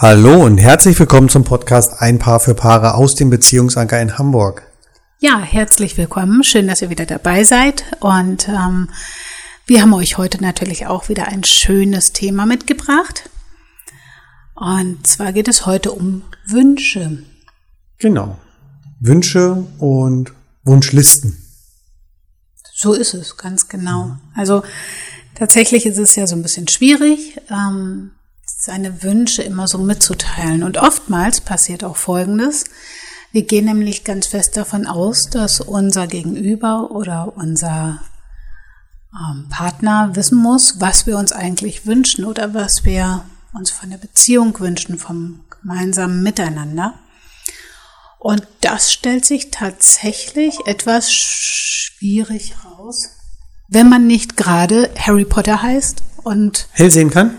Hallo und herzlich willkommen zum Podcast Ein Paar für Paare aus dem Beziehungsanker in Hamburg. Ja, herzlich willkommen. Schön, dass ihr wieder dabei seid. Und ähm, wir haben euch heute natürlich auch wieder ein schönes Thema mitgebracht. Und zwar geht es heute um Wünsche. Genau. Wünsche und Wunschlisten. So ist es, ganz genau. Also tatsächlich ist es ja so ein bisschen schwierig. Ähm, seine Wünsche immer so mitzuteilen. Und oftmals passiert auch Folgendes. Wir gehen nämlich ganz fest davon aus, dass unser Gegenüber oder unser ähm, Partner wissen muss, was wir uns eigentlich wünschen oder was wir uns von der Beziehung wünschen, vom gemeinsamen Miteinander. Und das stellt sich tatsächlich etwas schwierig raus, wenn man nicht gerade Harry Potter heißt und hell sehen kann.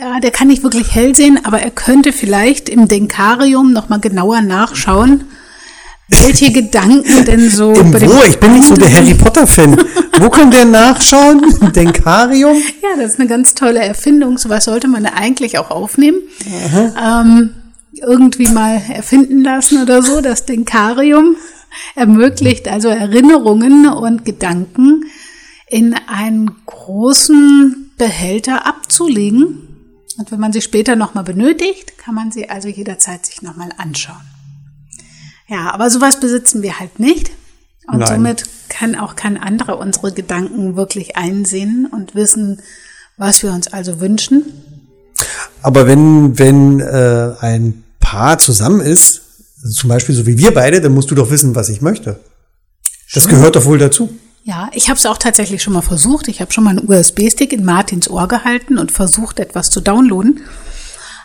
Ja, der kann nicht wirklich hell sehen, aber er könnte vielleicht im Denkarium nochmal genauer nachschauen, welche Gedanken denn so Im bei dem wo? Ich bin nicht so der Harry Potter-Fan. wo kann der nachschauen? Im Denkarium? Ja, das ist eine ganz tolle Erfindung. So was sollte man da eigentlich auch aufnehmen. Ähm, irgendwie mal erfinden lassen oder so. Das Denkarium ermöglicht also Erinnerungen und Gedanken in einen großen Behälter abzulegen und wenn man sie später nochmal benötigt, kann man sie also jederzeit sich nochmal anschauen. Ja, aber sowas besitzen wir halt nicht. Und Nein. somit kann auch kein anderer unsere Gedanken wirklich einsehen und wissen, was wir uns also wünschen. Aber wenn, wenn äh, ein Paar zusammen ist, zum Beispiel so wie wir beide, dann musst du doch wissen, was ich möchte. Das Schon. gehört doch wohl dazu. Ja, ich habe es auch tatsächlich schon mal versucht. Ich habe schon mal einen USB-Stick in Martins Ohr gehalten und versucht, etwas zu downloaden.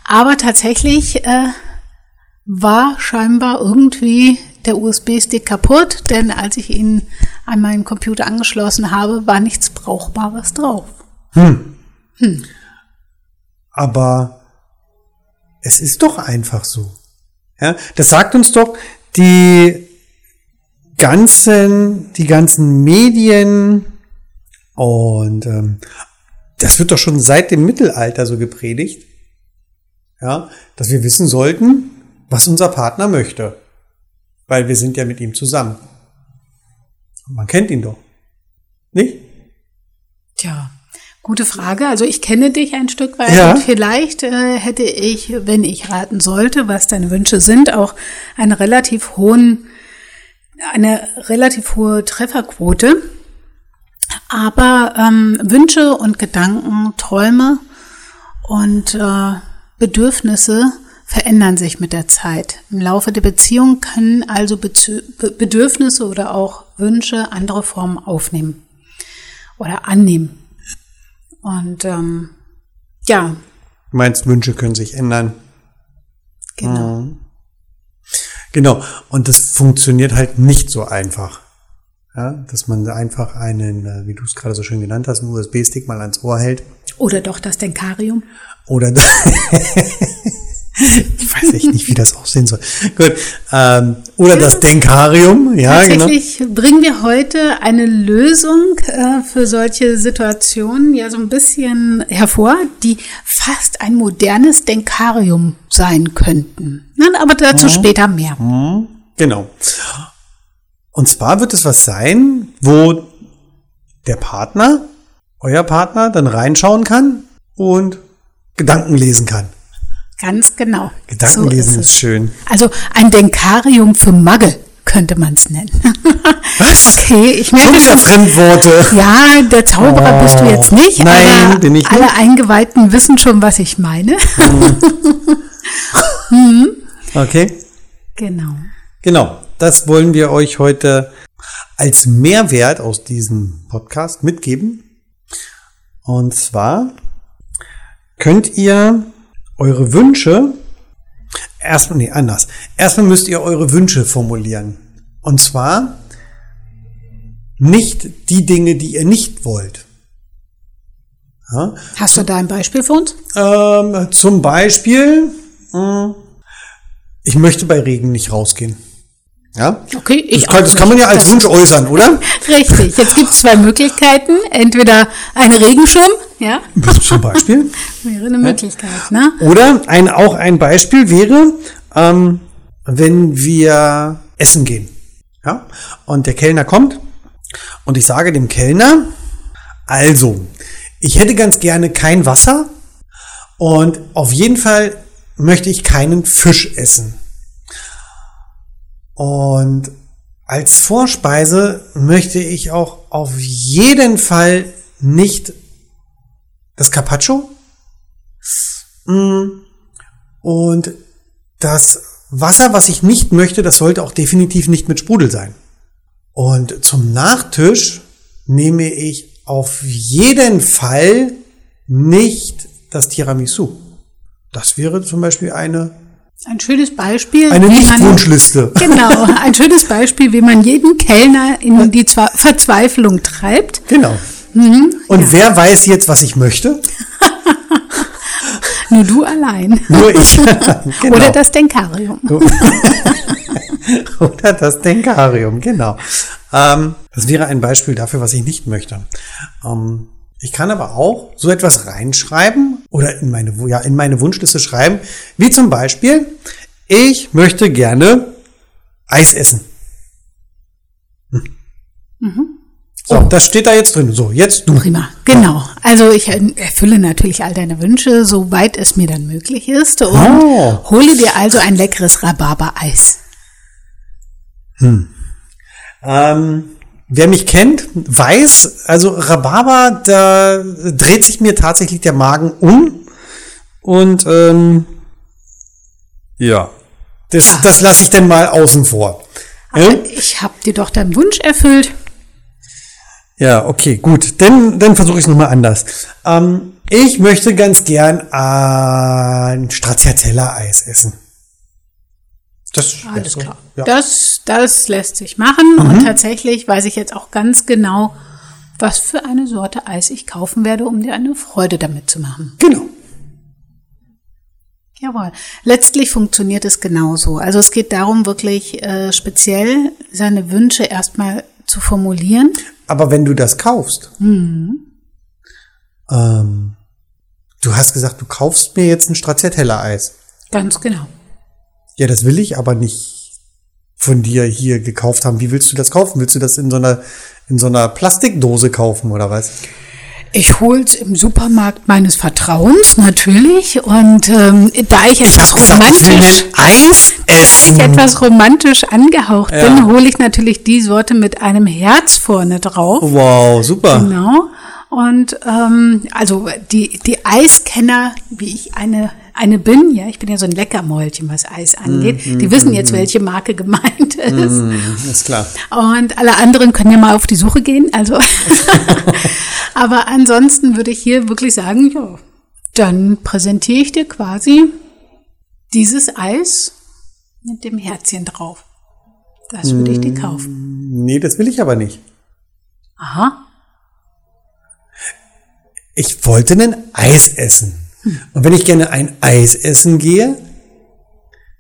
Aber tatsächlich äh, war scheinbar irgendwie der USB-Stick kaputt, denn als ich ihn an meinen Computer angeschlossen habe, war nichts Brauchbares drauf. Hm. Hm. Aber es ist doch einfach so. Ja, das sagt uns doch die ganzen, die ganzen Medien und ähm, das wird doch schon seit dem Mittelalter so gepredigt, ja, dass wir wissen sollten, was unser Partner möchte, weil wir sind ja mit ihm zusammen. Man kennt ihn doch, nicht? Tja, gute Frage. Also ich kenne dich ein Stück weit ja. und vielleicht äh, hätte ich, wenn ich raten sollte, was deine Wünsche sind, auch einen relativ hohen eine relativ hohe Trefferquote. Aber ähm, Wünsche und Gedanken, Träume und äh, Bedürfnisse verändern sich mit der Zeit. Im Laufe der Beziehung können also Bedürfnisse oder auch Wünsche andere Formen aufnehmen oder annehmen. Und ähm, ja. Du meinst, Wünsche können sich ändern? Genau. Mhm. Genau. Und das funktioniert halt nicht so einfach. Ja, dass man einfach einen, äh, wie du es gerade so schön genannt hast, einen USB-Stick mal ans Ohr hält. Oder doch das Denkarium. Oder ich weiß echt nicht, wie das aussehen soll. Gut. Ähm, oder ja, das Denkarium, ja, tatsächlich genau. bringen wir heute eine Lösung äh, für solche Situationen ja so ein bisschen hervor, die fast ein modernes Denkarium sein könnten. Na, aber dazu mhm. später mehr. Mhm. Genau. Und zwar wird es was sein, wo der Partner, euer Partner, dann reinschauen kann und Gedanken lesen kann. Ganz genau. Gedankenlesen so ist, ist, schön. Also ein Denkarium für Magge könnte man es nennen. Was? Okay, ich merke schon. Fremdworte. Ja, der Zauberer oh, bist du jetzt nicht. Nein, bin ich nicht. Alle Eingeweihten wissen schon, was ich meine. hm. Okay. Genau. Genau. Das wollen wir euch heute als Mehrwert aus diesem Podcast mitgeben. Und zwar könnt ihr eure Wünsche, erstmal, nee, anders. Erstmal müsst ihr eure Wünsche formulieren. Und zwar nicht die Dinge, die ihr nicht wollt. Ja? Hast du da ein Beispiel für uns? Ähm, zum Beispiel, hm, ich möchte bei Regen nicht rausgehen. Ja? Okay, ich das, kann, das kann man ja als Wunsch äußern, oder? Richtig. Jetzt gibt es zwei Möglichkeiten. Entweder ein Regenschirm, ja. Zum Beispiel. wäre eine Möglichkeit, ne? Oder ein, auch ein Beispiel wäre, ähm, wenn wir essen gehen. Ja? Und der Kellner kommt und ich sage dem Kellner, also, ich hätte ganz gerne kein Wasser und auf jeden Fall möchte ich keinen Fisch essen. Und als Vorspeise möchte ich auch auf jeden Fall nicht das Carpaccio. Mm. Und das Wasser, was ich nicht möchte, das sollte auch definitiv nicht mit Sprudel sein. Und zum Nachtisch nehme ich auf jeden Fall nicht das Tiramisu. Das wäre zum Beispiel eine ein schönes Beispiel. Eine Nicht-Wunschliste. Genau, ein schönes Beispiel, wie man jeden Kellner in die Verzweiflung treibt. Genau. Mhm, Und ja. wer weiß jetzt, was ich möchte? Nur du allein. Nur ich. genau. Oder das Denkarium. Oder das Denkarium, genau. Ähm, das wäre ein Beispiel dafür, was ich nicht möchte. Ähm, ich kann aber auch so etwas reinschreiben oder in meine, ja, in meine Wunschliste schreiben, wie zum Beispiel, ich möchte gerne Eis essen. Hm. Mhm. So, oh. das steht da jetzt drin. So, jetzt du. Prima, genau. Also ich erfülle natürlich all deine Wünsche, soweit es mir dann möglich ist und oh. hole dir also ein leckeres Rhabarber-Eis. Hm. Ähm, Wer mich kennt, weiß, also Rhabarber, da dreht sich mir tatsächlich der Magen um. Und ähm, ja, das, ja. das lasse ich denn mal außen vor. Aber ja? ich habe dir doch deinen Wunsch erfüllt. Ja, okay, gut. Dann, dann versuche ich es nochmal anders. Ähm, ich möchte ganz gern ein Stracciatella-Eis essen. Das Alles klar. Ja. Das, das lässt sich machen. Mhm. Und tatsächlich weiß ich jetzt auch ganz genau, was für eine Sorte Eis ich kaufen werde, um dir eine Freude damit zu machen. Genau. Jawohl. Letztlich funktioniert es genauso. Also es geht darum, wirklich äh, speziell seine Wünsche erstmal zu formulieren. Aber wenn du das kaufst, mhm. ähm, du hast gesagt, du kaufst mir jetzt ein Stracciatella-Eis. Ganz genau. Ja, das will ich aber nicht von dir hier gekauft haben. Wie willst du das kaufen? Willst du das in so einer, in so einer Plastikdose kaufen oder was? Ich hol's im Supermarkt meines Vertrauens natürlich und ähm, da ich etwas romantisch Eis da ich etwas romantisch angehaucht ja. bin, hole ich natürlich die Sorte mit einem Herz vorne drauf. Wow, super. Genau. Und ähm, also die die Eiskenner, wie ich eine eine bin, ja, ich bin ja so ein Leckermäulchen, was Eis angeht. Mm, die wissen mm, jetzt, mm. welche Marke gemeint ist. Mm, ist klar. Und alle anderen können ja mal auf die Suche gehen. Also, aber ansonsten würde ich hier wirklich sagen, ja, dann präsentiere ich dir quasi dieses Eis mit dem Herzchen drauf. Das würde ich dir kaufen. Nee, das will ich aber nicht. Aha. Ich wollte ein Eis essen. Und wenn ich gerne ein Eis essen gehe,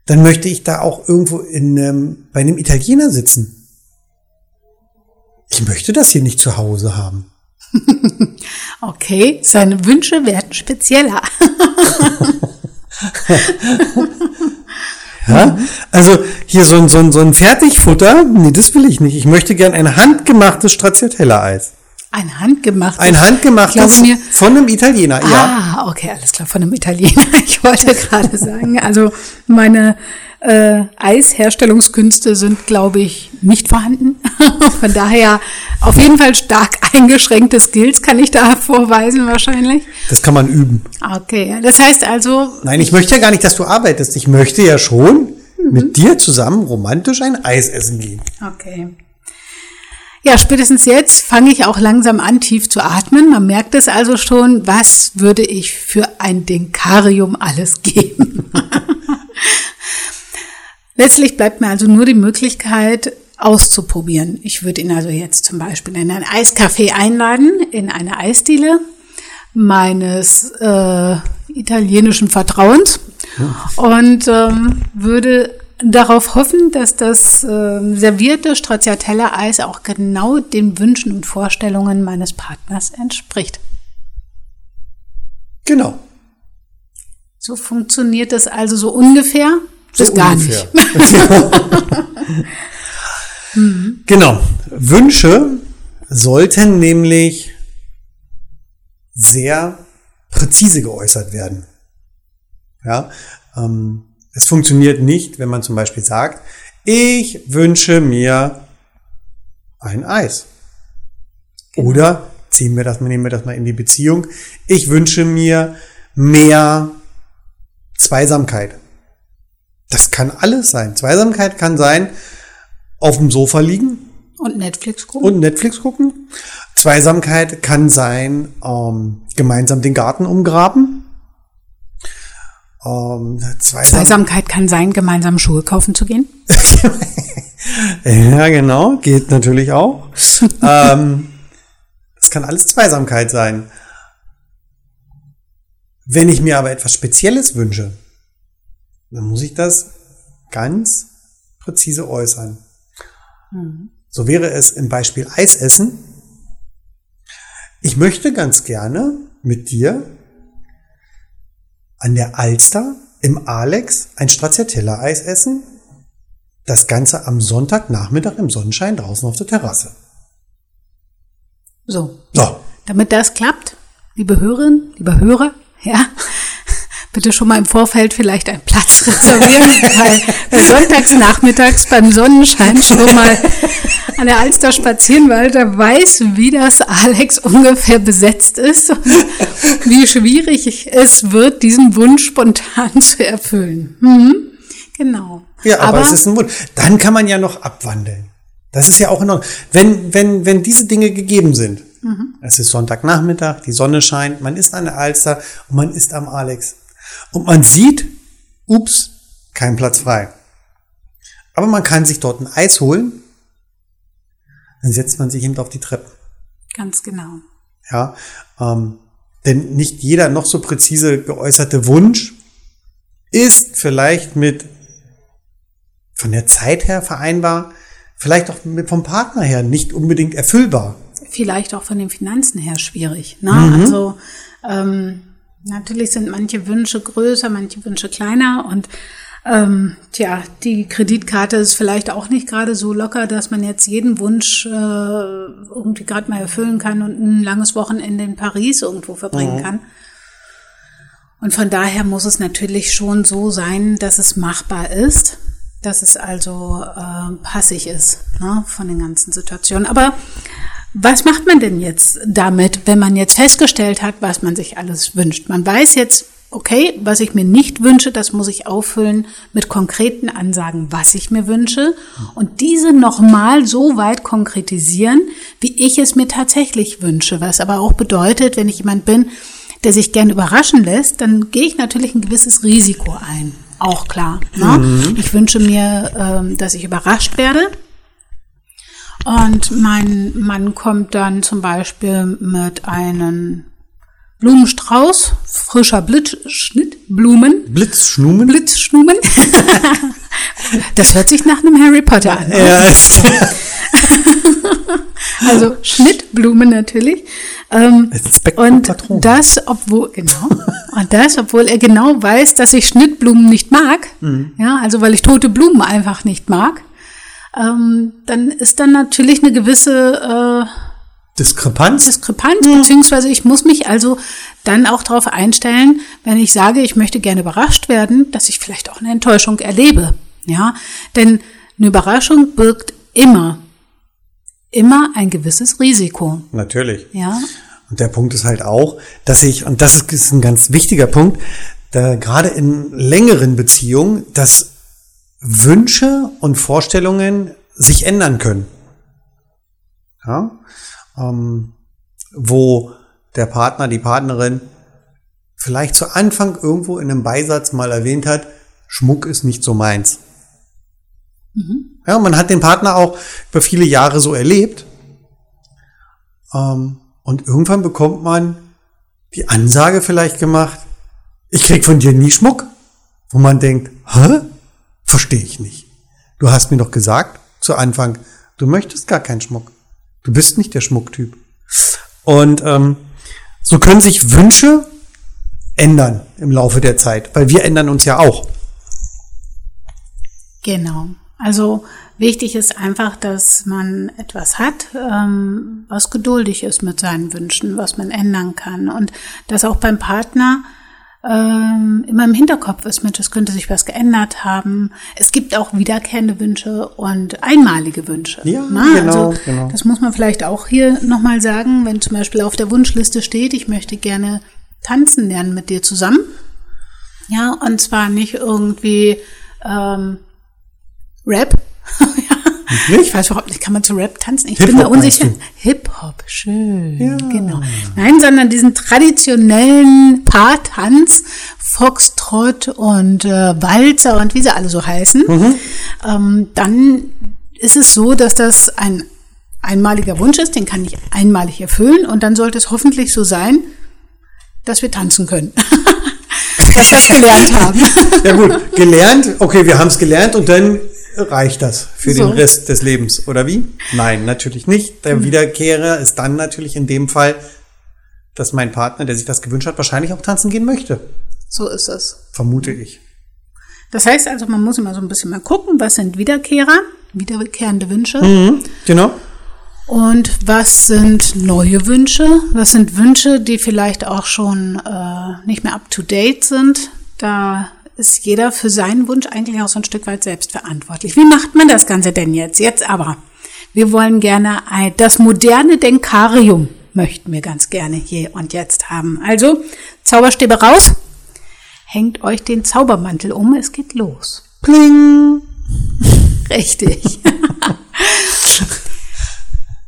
dann möchte ich da auch irgendwo in, ähm, bei einem Italiener sitzen. Ich möchte das hier nicht zu Hause haben. okay, seine Wünsche werden spezieller. ja, also hier so ein, so, ein, so ein Fertigfutter, nee, das will ich nicht. Ich möchte gern ein handgemachtes Stracciatella-Eis. Ein handgemachtes. Ein handgemachtes mir, von einem Italiener, ah, ja. Ah, okay, alles klar, von einem Italiener. Ich wollte gerade sagen, also meine äh, Eisherstellungskünste sind, glaube ich, nicht vorhanden. Von daher auf jeden Fall stark eingeschränkte Skills kann ich da vorweisen wahrscheinlich. Das kann man üben. Okay, das heißt also. Nein, ich möchte ja gar nicht, dass du arbeitest. Ich möchte ja schon mhm. mit dir zusammen romantisch ein Eis essen gehen. Okay. Ja, spätestens jetzt fange ich auch langsam an, tief zu atmen. Man merkt es also schon, was würde ich für ein Denkarium alles geben. Letztlich bleibt mir also nur die Möglichkeit, auszuprobieren. Ich würde ihn also jetzt zum Beispiel in ein Eiscafé einladen, in eine Eisdiele meines äh, italienischen Vertrauens und ähm, würde darauf hoffen, dass das äh, servierte Stracciatella-Eis auch genau den Wünschen und Vorstellungen meines Partners entspricht. Genau. So funktioniert das also so ungefähr bis So gar ungefähr. nicht. Genau. Wünsche sollten nämlich sehr präzise geäußert werden. Ja, ähm, es funktioniert nicht, wenn man zum Beispiel sagt, ich wünsche mir ein Eis. Oder ziehen wir das, nehmen wir das mal in die Beziehung. Ich wünsche mir mehr Zweisamkeit. Das kann alles sein. Zweisamkeit kann sein, auf dem Sofa liegen Und Netflix gucken. und Netflix gucken. Zweisamkeit kann sein, ähm, gemeinsam den Garten umgraben. Ähm, Zweisam Zweisamkeit kann sein, gemeinsam Schuhe kaufen zu gehen. ja, genau, geht natürlich auch. ähm, das kann alles Zweisamkeit sein. Wenn ich mir aber etwas Spezielles wünsche, dann muss ich das ganz präzise äußern. So wäre es im Beispiel Eis essen. Ich möchte ganz gerne mit dir an der Alster im Alex ein Stracciatella-Eis essen. Das Ganze am Sonntagnachmittag im Sonnenschein draußen auf der Terrasse. So. So, Damit das klappt, liebe Hörerinnen, liebe Hörer, ja, bitte schon mal im Vorfeld vielleicht einen Platz reservieren, weil sonntags nachmittags beim Sonnenschein schon mal an der Alster spazieren war, der weiß, wie das Alex ungefähr besetzt ist und wie schwierig es wird, diesen Wunsch spontan zu erfüllen. Mhm. Genau. Ja, aber, es ist ein Wunsch. Dann kann man ja noch abwandeln. Das ist ja auch in Ordnung. Wenn, wenn, wenn diese Dinge gegeben sind, es ist Sonntagnachmittag, die Sonne scheint, man ist an der Alster und man ist am Alex. Und man sieht, ups, kein Platz frei. Aber man kann sich dort ein Eis holen, dann setzt man sich eben auf die Treppe. Ganz genau. Ja, ähm, denn nicht jeder noch so präzise geäußerte Wunsch ist vielleicht mit von der Zeit her vereinbar, vielleicht auch mit vom Partner her nicht unbedingt erfüllbar. vielleicht auch von den Finanzen her schwierig. Ne? Also ähm, natürlich sind manche Wünsche größer, manche Wünsche kleiner und ähm, tja, die Kreditkarte ist vielleicht auch nicht gerade so locker, dass man jetzt jeden Wunsch äh, irgendwie gerade mal erfüllen kann und ein langes Wochenende in Paris irgendwo verbringen kann. Und von daher muss es natürlich schon so sein, dass es machbar ist, dass es also äh, passig ist ne, von den ganzen Situationen. Aber was macht man denn jetzt damit, wenn man jetzt festgestellt hat, was man sich alles wünscht? Man weiß jetzt, okay, was ich mir nicht wünsche, das muss ich auffüllen mit konkreten Ansagen, was ich mir wünsche und diese nochmal so weit konkretisieren, wie ich es mir tatsächlich wünsche. Was aber auch bedeutet, wenn ich jemand bin, der sich gern überraschen lässt, dann gehe ich natürlich ein gewisses Risiko ein. Auch klar. Ne? Ich wünsche mir, ähm, dass ich überrascht werde. Und mein Mann kommt dann zum Beispiel mit einem Blumenstrauß, frischer Blitzschnittblumen, Blitzschnumen? Blitzschnumen. das hört sich nach einem Harry Potter an. Ja, Also Schnittblumen natürlich. Ähm, und Patron. das, obwohl, genau, und das, obwohl er genau weiß, dass ich Schnittblumen nicht mag, Mhm. ja, also weil ich tote Blumen einfach nicht mag, ähm, dann ist dann natürlich eine gewisse äh, Diskrepanz? Diskrepanz, beziehungsweise ich muss mich also dann auch darauf einstellen, wenn ich sage, ich möchte gerne überrascht werden, dass ich vielleicht auch eine Enttäuschung erlebe. Ja, denn eine Überraschung birgt immer, immer ein gewisses Risiko. Natürlich. Ja, Und der Punkt ist halt auch, dass ich, und das ist, ist ein ganz wichtiger Punkt, da gerade in längeren Beziehungen, dass Wünsche und Vorstellungen sich ändern können. Ja? Ähm, wo der Partner, die Partnerin vielleicht zu Anfang irgendwo in einem Beisatz mal erwähnt hat, Schmuck ist nicht so meins. Ja, man hat den Partner auch über viele Jahre so erlebt. Ähm, und irgendwann bekommt man die Ansage vielleicht gemacht, ich krieg von dir nie Schmuck. Wo man denkt, hä? Verstehe ich nicht. Du hast mir doch gesagt zu Anfang, du möchtest gar keinen Schmuck. Du bist nicht der Schmucktyp. Und ähm, so können sich Wünsche ändern im Laufe der Zeit, weil wir ändern uns ja auch. Genau. Also wichtig ist einfach, dass man etwas hat, ähm, was geduldig ist mit seinen Wünschen, was man ändern kann. Und dass auch beim Partner ähm, immer im Hinterkopf ist, Mensch, es könnte sich was geändert haben. Es gibt auch wiederkehrende Wünsche und einmalige Wünsche. Ja, Na, genau, also, genau. Das muss man vielleicht auch hier nochmal sagen, wenn zum Beispiel auf der Wunschliste steht, ich möchte gerne tanzen lernen mit dir zusammen. Ja, und zwar nicht irgendwie ähm, Rap. Nicht? Ich weiß überhaupt nicht, kann man zu Rap tanzen? Ich bin da unsicher. Hip-Hop, schön. Ja. Genau. Nein, sondern diesen traditionellen Paartanz, Foxtrot und äh, Walzer und wie sie alle so heißen. Mhm. Ähm, dann ist es so, dass das ein einmaliger Wunsch ist, den kann ich einmalig erfüllen und dann sollte es hoffentlich so sein, dass wir tanzen können. dass wir das gelernt haben. Ja gut, gelernt, okay, wir haben es gelernt und dann reicht das für So. den Rest des Lebens, oder wie? Nein, natürlich nicht. Der Wiederkehrer ist dann natürlich in dem Fall, dass mein Partner, der sich das gewünscht hat, wahrscheinlich auch tanzen gehen möchte. So ist es. Vermute ich. Das heißt also, man muss immer so ein bisschen mal gucken, was sind Wiederkehrer, wiederkehrende Wünsche Mhm, genau. und was sind neue Wünsche, was sind Wünsche, die vielleicht auch schon äh, nicht mehr up to date sind. Da ist jeder für seinen Wunsch eigentlich auch so ein Stück weit selbst verantwortlich. Wie macht man das Ganze denn jetzt? Jetzt aber. Wir wollen gerne ein, das moderne Denkarium möchten wir ganz gerne hier und jetzt haben. Also Zauberstäbe raus, hängt euch den Zaubermantel um, es geht los. Pling. Richtig.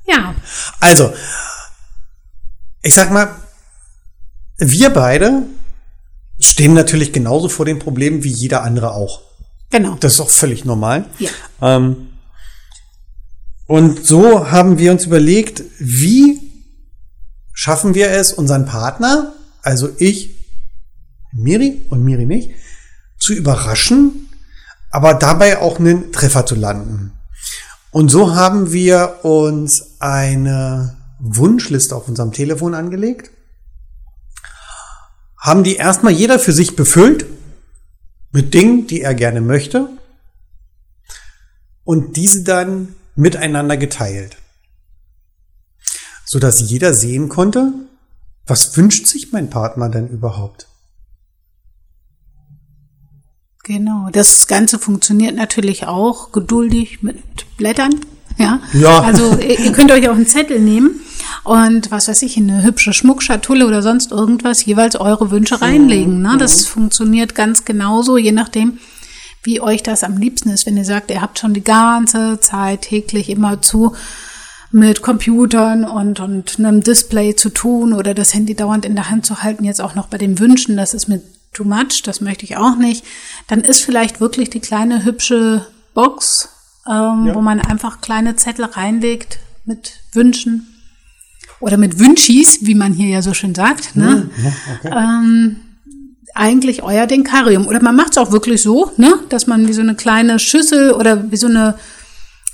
ja, Also, ich sag mal, wir beide stehen natürlich genauso vor den Problemen wie jeder andere auch. genau. Das ist auch völlig normal. Ja. Ähm, und so haben wir uns überlegt, wie schaffen wir es, unseren Partner, also ich, Miri und Miri mich, zu überraschen, aber dabei auch einen Treffer zu landen. Und so haben wir uns eine Wunschliste auf unserem Telefon angelegt, haben die erstmal jeder für sich befüllt mit Dingen, die er gerne möchte und diese dann miteinander geteilt, so dass jeder sehen konnte, was wünscht sich mein Partner denn überhaupt? Genau. Das Ganze funktioniert natürlich auch geduldig mit Blättern. Ja. Ja. Also ihr, ihr könnt euch auch einen Zettel nehmen und was weiß ich, eine hübsche Schmuckschatulle oder sonst irgendwas, jeweils eure Wünsche reinlegen. Ne? Das funktioniert ganz genauso, je nachdem, wie euch das am liebsten ist. Wenn ihr sagt, ihr habt schon die ganze Zeit täglich immer zu mit Computern und, und einem Display zu tun oder das Handy dauernd in der Hand zu halten, jetzt auch noch bei den Wünschen, das ist mir too much, das möchte ich auch nicht, dann ist vielleicht wirklich die kleine hübsche Box, ähm, Ja. wo man einfach kleine Zettel reinlegt mit Wünschen oder mit Wünschis, wie man hier ja so schön sagt. Ne? ähm, eigentlich euer Denkarium. Oder man macht es auch wirklich so, ne, dass man wie so eine kleine Schüssel oder wie so eine,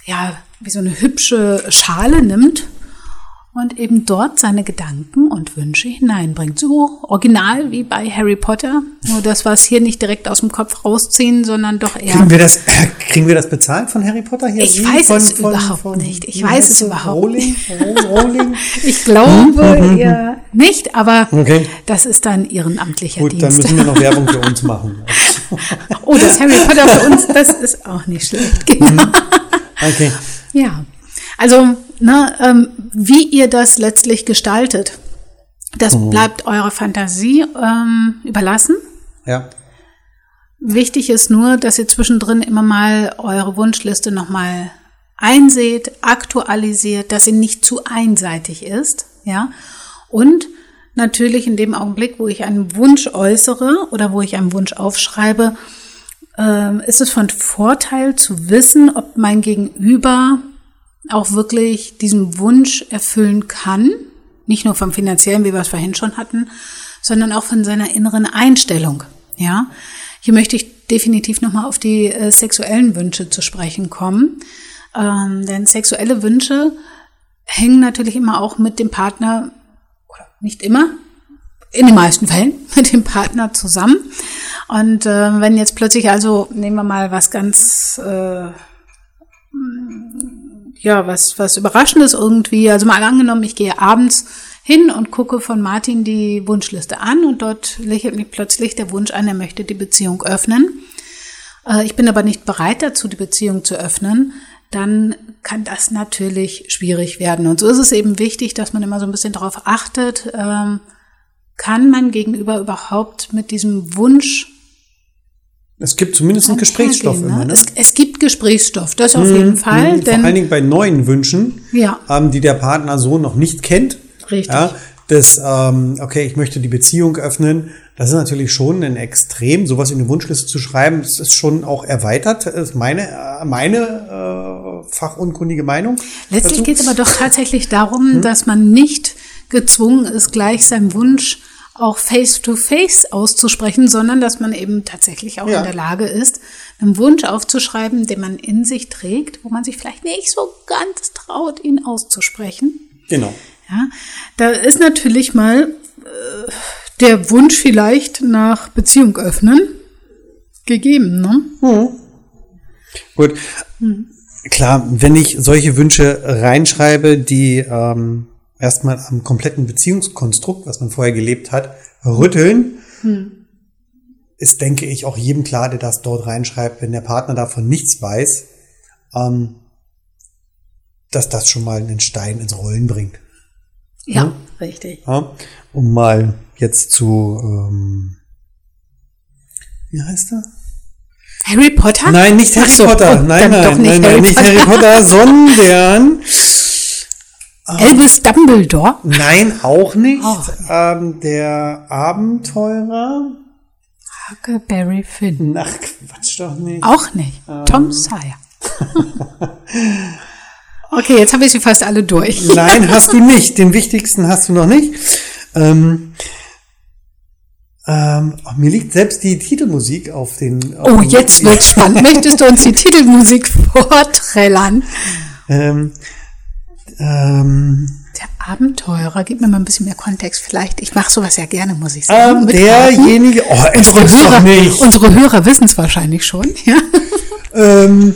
ja, wie so eine hübsche Schale nimmt und eben dort seine Gedanken und Wünsche hineinbringt. So original wie bei Harry Potter. Nur das was hier nicht direkt aus dem Kopf rausziehen, sondern doch eher. Kriegen wir das, kriegen wir das bezahlt von Harry Potter hier? Ich weiß von, es überhaupt nicht. Ich weiß es überhaupt Rowling? Rowling? Ich glaube eher nicht, aber Okay. das ist dann ehrenamtlicher Gut, dann Dienst. müssen wir noch Werbung für uns machen. Oh, das Harry Potter für uns, das ist auch nicht schlecht. Genau. Okay. Ja, also ne, ähm, wie ihr das letztlich gestaltet, das bleibt eurer Fantasie ähm, überlassen. Ja. Wichtig ist nur, dass ihr zwischendrin immer mal eure Wunschliste nochmal einseht, aktualisiert, dass sie nicht zu einseitig ist, ja. Und natürlich in dem Augenblick, wo ich einen Wunsch äußere oder wo ich einen Wunsch aufschreibe, ähm, ist es von Vorteil zu wissen, ob mein Gegenüber auch wirklich diesen Wunsch erfüllen kann. Nicht nur vom finanziellen, wie wir es vorhin schon hatten, sondern auch von seiner inneren Einstellung. Ja, hier möchte ich definitiv nochmal auf die äh, sexuellen Wünsche zu sprechen kommen. Ähm, denn sexuelle Wünsche hängen natürlich immer auch mit dem Partner, oder nicht immer, in den meisten Fällen mit dem Partner zusammen. Und äh, wenn jetzt plötzlich also, nehmen wir mal was ganz, äh, ja, was, was Überraschendes irgendwie, also mal angenommen, ich gehe abends hin und gucke von Martin die Wunschliste an und dort lächelt mich plötzlich der Wunsch an, er möchte die Beziehung öffnen. Äh, ich bin aber nicht bereit dazu, die Beziehung zu öffnen dann kann das natürlich schwierig werden. Und so ist es eben wichtig, dass man immer so ein bisschen darauf achtet, ähm, kann man gegenüber überhaupt mit diesem Wunsch es gibt zumindest einen Gesprächsstoff ne? immer. Ne? Es, es, gibt Gesprächsstoff, das auf mhm, jeden Fall. Mhm, vor allen Dingen bei neuen Wünschen, ja. ähm, die der Partner so noch nicht kennt. Richtig. Ja, das, ähm, okay, ich möchte die Beziehung öffnen. Das ist natürlich schon ein Extrem, sowas in die Wunschliste zu schreiben. Das ist schon auch erweitert. Das ist meine, äh, meine äh, fachunkundige Meinung. Letztlich geht es aber doch tatsächlich darum, hm? dass man nicht gezwungen ist, gleich seinem Wunsch auch face-to-face -face auszusprechen, sondern dass man eben tatsächlich auch ja. in der Lage ist, einen Wunsch aufzuschreiben, den man in sich trägt, wo man sich vielleicht nicht so ganz traut, ihn auszusprechen. Genau. Ja, da ist natürlich mal äh, der Wunsch vielleicht nach Beziehung öffnen gegeben, ne? Mhm. Gut. Mhm. Klar, wenn ich solche Wünsche reinschreibe, die ähm, erstmal am kompletten Beziehungskonstrukt, was man vorher gelebt hat, rütteln, hm. ist, denke ich, auch jedem klar, der das dort reinschreibt, wenn der Partner davon nichts weiß, ähm, dass das schon mal einen Stein ins Rollen bringt. Ja, ja? richtig. Ja? Um mal jetzt zu, ähm, wie heißt er? Harry Potter? Nein, nicht Harry so, Potter. Oh, nein, nein, nicht nein, Harry nein, nicht Harry Potter, sondern Elvis Dumbledore? Nein, auch nicht. Oh. Ähm, der Abenteurer. Huckleberry Finn. Ach, Quatsch doch nicht. Auch nicht. Ähm. Tom Sawyer. okay, jetzt habe ich sie fast alle durch. Nein, hast du nicht. Den wichtigsten hast du noch nicht. Ähm, ähm, mir liegt selbst die Titelmusik auf den. Auf oh, jetzt wird's spannend. Möchtest du uns die Titelmusik vorträllern? Ähm, ähm, der Abenteurer, gib mir mal ein bisschen mehr Kontext vielleicht. Ich mache sowas ja gerne, muss ich sagen. Ähm, derjenige, oh, unsere Hörer, unsere Hörer wissen es wahrscheinlich schon. Ja? Ähm,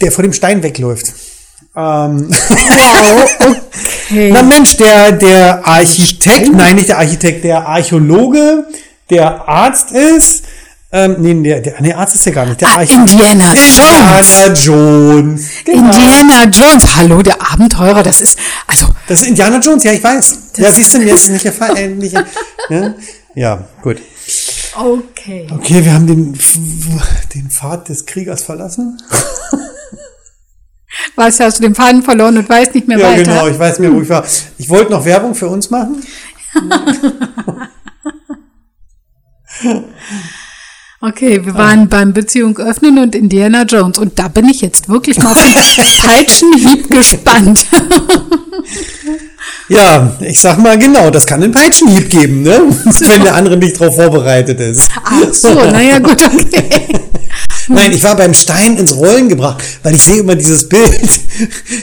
der vor dem Stein wegläuft. Ähm. Wow, okay. Na Mensch, der, der Architekt, nein, nicht der Architekt, der Archäologe, der Arzt ist, ähm, nee, der, der, nee, Arzt ist ja gar nicht. Der ah, Indiana Jones. Indiana Jones. Genau. Indiana Jones. Hallo, der Abenteurer. Das ist, also. Das ist Indiana Jones, ja, ich weiß. Ja, siehst du, mir ist nicht erfahren. Äh, nicht, ja? ja, gut. Okay. Okay, wir haben den, den Pfad des Kriegers verlassen. Was, hast du den Faden verloren und weißt nicht mehr ja, weiter? Ja, genau, ich weiß mehr, wo ich war. Ich wollte noch Werbung für uns machen. Okay, wir waren beim Beziehung öffnen und Indiana Jones. Und da bin ich jetzt wirklich mal auf den Peitschenhieb gespannt. ja, ich sag mal genau, das kann einen Peitschenhieb geben, ne? Wenn der andere nicht darauf vorbereitet ist. Ach so, naja, gut, okay. Nein, ich war beim Stein ins Rollen gebracht, weil ich sehe immer dieses Bild,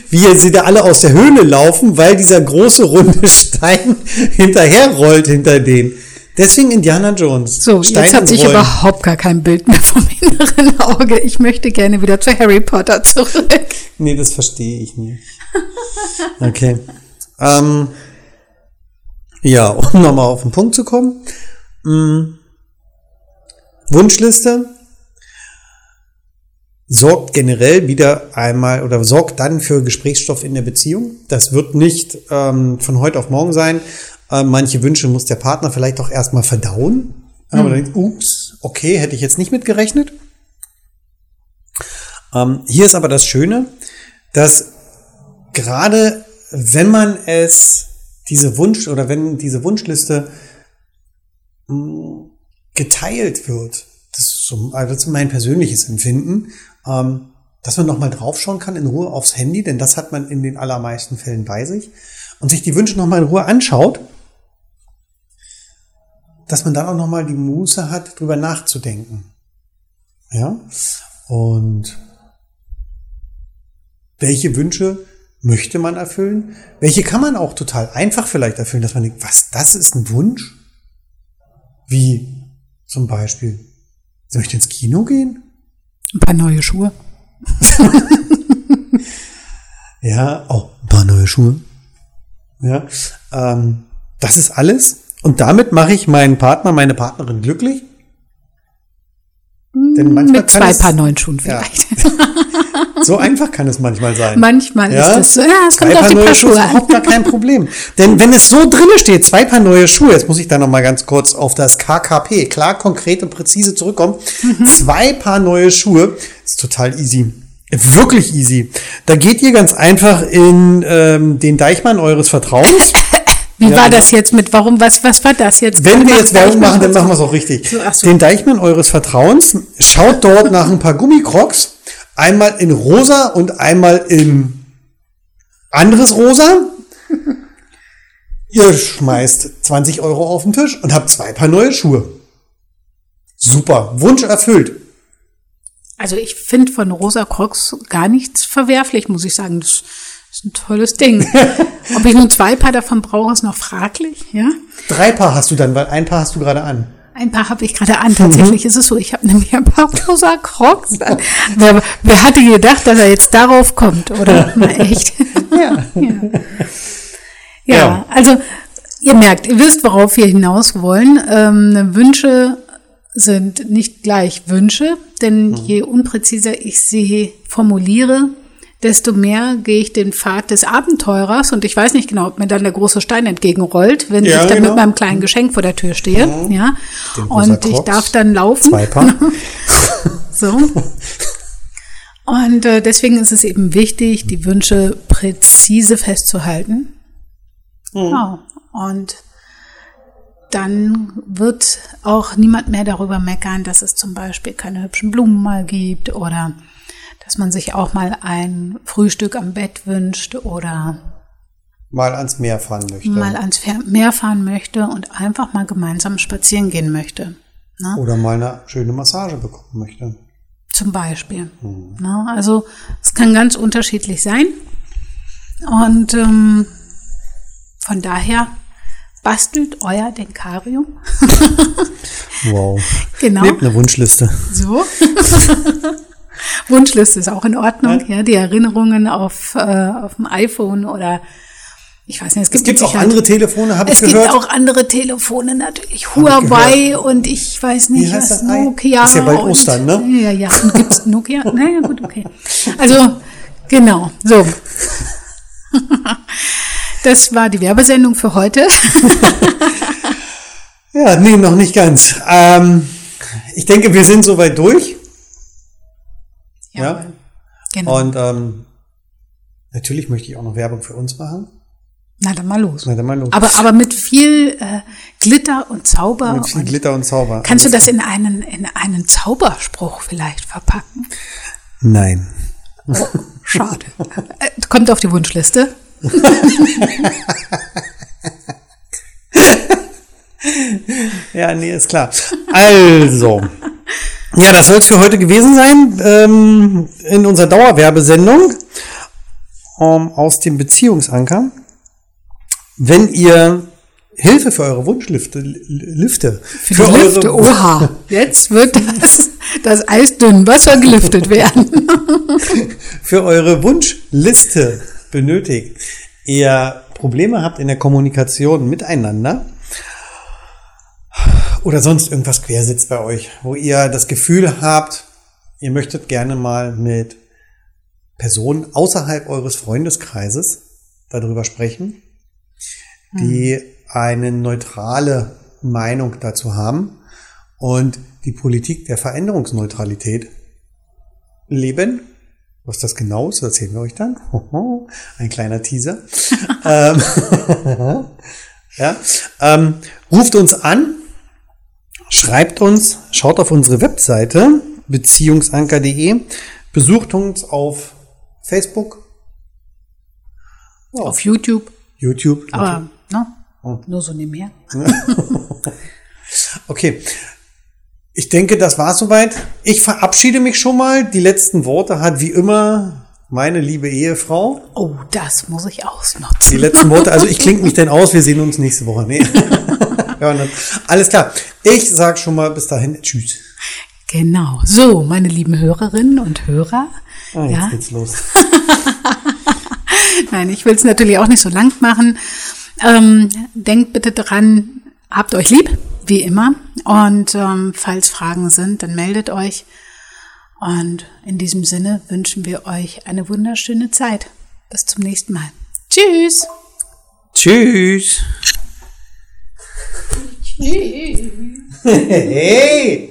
wie sie da alle aus der Höhle laufen, weil dieser große runde Stein hinterher rollt hinter denen. Deswegen Indiana Jones. So, Stein jetzt habe ich überhaupt gar kein Bild mehr vom inneren Auge. Ich möchte gerne wieder zu Harry Potter zurück. Nee, das verstehe ich nicht. Okay. ähm, ja, um nochmal auf den Punkt zu kommen. Hm. Wunschliste sorgt generell wieder einmal oder sorgt dann für Gesprächsstoff in der Beziehung. Das wird nicht ähm, von heute auf morgen sein, äh, manche Wünsche muss der Partner vielleicht auch erstmal verdauen. Mhm. Aber dann denkt, ups, okay, hätte ich jetzt nicht mitgerechnet. Ähm, hier ist aber das Schöne, dass gerade wenn man es, diese Wunsch oder wenn diese Wunschliste mh, mm, geteilt wird, das ist, so, also das ist mein persönliches Empfinden, ähm, dass man nochmal draufschauen kann in Ruhe aufs Handy, denn das hat man in den allermeisten Fällen bei sich und sich die Wünsche nochmal in Ruhe anschaut dass man dann auch nochmal die Muße hat, drüber nachzudenken. Ja. Und welche Wünsche möchte man erfüllen? Welche kann man auch total einfach vielleicht erfüllen, dass man denkt, was, das ist ein Wunsch? Wie zum Beispiel, sie möchte ins Kino gehen? Ein paar neue Schuhe. ja, oh, ein paar neue Schuhe. Ja, ähm, das ist alles. Und damit mache ich meinen Partner, meine Partnerin glücklich. Denn manchmal Mit zwei es, Paar neuen Schuhen vielleicht. Ja. So einfach kann es manchmal sein. Manchmal ja? ist es so. Ja, es zwei kommt Paar neue Schuhe ist überhaupt gar kein Problem. Denn wenn es so drinne steht, zwei Paar neue Schuhe, jetzt muss ich da noch mal ganz kurz auf das KKP, klar, konkret und präzise zurückkommen. Mhm. Zwei Paar neue Schuhe ist total easy. Wirklich easy. Da geht ihr ganz einfach in ähm, den Deichmann eures Vertrauens. Wie ja, war das jetzt mit, warum, was, was war das jetzt? Wenn wir jetzt Werbung machen, dann machen wir es auch richtig. So, so. Den Deichmann eures Vertrauens, schaut dort nach ein paar Gummicrocs Einmal in rosa und einmal in anderes rosa. Ihr schmeißt 20 Euro auf den Tisch und habt zwei Paar neue Schuhe. Super. Wunsch erfüllt. Also ich finde von rosa Crocs gar nichts verwerflich, muss ich sagen. Das ist ein tolles Ding. Ob ich nun zwei Paar davon brauche, ist noch fraglich, ja? Drei Paar hast du dann, weil ein Paar hast du gerade an. Ein paar habe ich gerade an. Tatsächlich mhm. ist es so. Ich habe nämlich ein paar rosa Crocs an. Wer, wer, hatte gedacht, dass er jetzt darauf kommt? Oder? Na, echt? Ja. ja. ja. ja. also ihr merkt, ihr wisst, worauf wir hinaus wollen. Ähm, Wünsche sind nicht gleich Wünsche, denn mhm. je unpräziser ich sie formuliere, desto mehr gehe ich den Pfad des Abenteurers und ich weiß nicht genau, ob mir dann der große Stein entgegenrollt, wenn ja, ich dann genau. mit meinem kleinen Geschenk vor der Tür stehe. Mhm. Ja. Und ich darf dann laufen. Zwei Paar. so. Und äh, deswegen ist es eben wichtig, die Wünsche präzise festzuhalten. Mhm. Ja. Und dann wird auch niemand mehr darüber meckern, dass es zum Beispiel keine hübschen Blumen mal gibt oder dass man sich auch mal ein Frühstück am Bett wünscht oder mal ans Meer fahren möchte. Mal ans Meer fahren möchte und einfach mal gemeinsam spazieren gehen möchte. Ne? Oder mal eine schöne Massage bekommen möchte. Zum Beispiel. Hm. Ne? Also es kann ganz unterschiedlich sein. Und ähm, von daher bastelt euer Denkarium. wow. Genau. Nehmt eine Wunschliste. So. Wunschliste ist auch in Ordnung, ja, ja die Erinnerungen auf, äh, auf dem iPhone oder ich weiß nicht, es gibt, es gibt auch andere Telefone, habe ich gehört. Es gibt auch andere Telefone, natürlich. Huawei und ich weiß nicht, was, das? Nokia. Ist ja bald Ostern, ne? Ja, ja. Und gibt's Nokia? naja, gut, okay. Also, genau, so. Das war die Werbesendung für heute. ja, nee, noch nicht ganz. Ähm, ich denke, wir sind soweit durch. Ja. ja? Genau. Und ähm, natürlich möchte ich auch noch Werbung für uns machen. Na dann mal los. Na dann mal los. Aber, aber mit viel äh, Glitter und Zauber. Mit viel und Glitter und Zauber. Kannst du das in einen, in einen Zauberspruch vielleicht verpacken? Nein. Oh, schade. Äh, kommt auf die Wunschliste. ja, nee, ist klar. Also, ja, das soll es für heute gewesen sein ähm, in unserer Dauerwerbesendung ähm, aus dem Beziehungsanker. Wenn ihr Hilfe für eure Wunschlifte, Lifte, für, für Lifte, oha, jetzt wird das, das Eis dünn Wasser geliftet werden. für eure Wunschliste benötigt, ihr Probleme habt in der Kommunikation miteinander, oder sonst irgendwas quersitzt bei euch, wo ihr das Gefühl habt, ihr möchtet gerne mal mit Personen außerhalb eures Freundeskreises darüber sprechen, die eine neutrale Meinung dazu haben und die Politik der Veränderungsneutralität leben. Was das genau ist, erzählen wir euch dann. Ein kleiner Teaser. ähm, ja, ähm, ruft uns an Schreibt uns, schaut auf unsere Webseite beziehungsanker.de, besucht uns auf Facebook, ja. auf YouTube. YouTube. Aber ne? oh. nur so nebenher. okay. Ich denke, das war soweit. Ich verabschiede mich schon mal. Die letzten Worte hat wie immer meine liebe Ehefrau. Oh, das muss ich ausnutzen. Die letzten Worte. Also ich klinge mich denn aus. Wir sehen uns nächste Woche. Nee. ja, dann, alles klar. Ich sag schon mal bis dahin. Tschüss. Genau. So, meine lieben Hörerinnen und Hörer. Ah, jetzt ja. geht's los. Nein, ich will es natürlich auch nicht so lang machen. Ähm, denkt bitte dran, habt euch lieb, wie immer. Und ähm, falls Fragen sind, dann meldet euch. Und in diesem Sinne wünschen wir euch eine wunderschöne Zeit. Bis zum nächsten Mal. Tschüss. Tschüss. Tschüss. hey.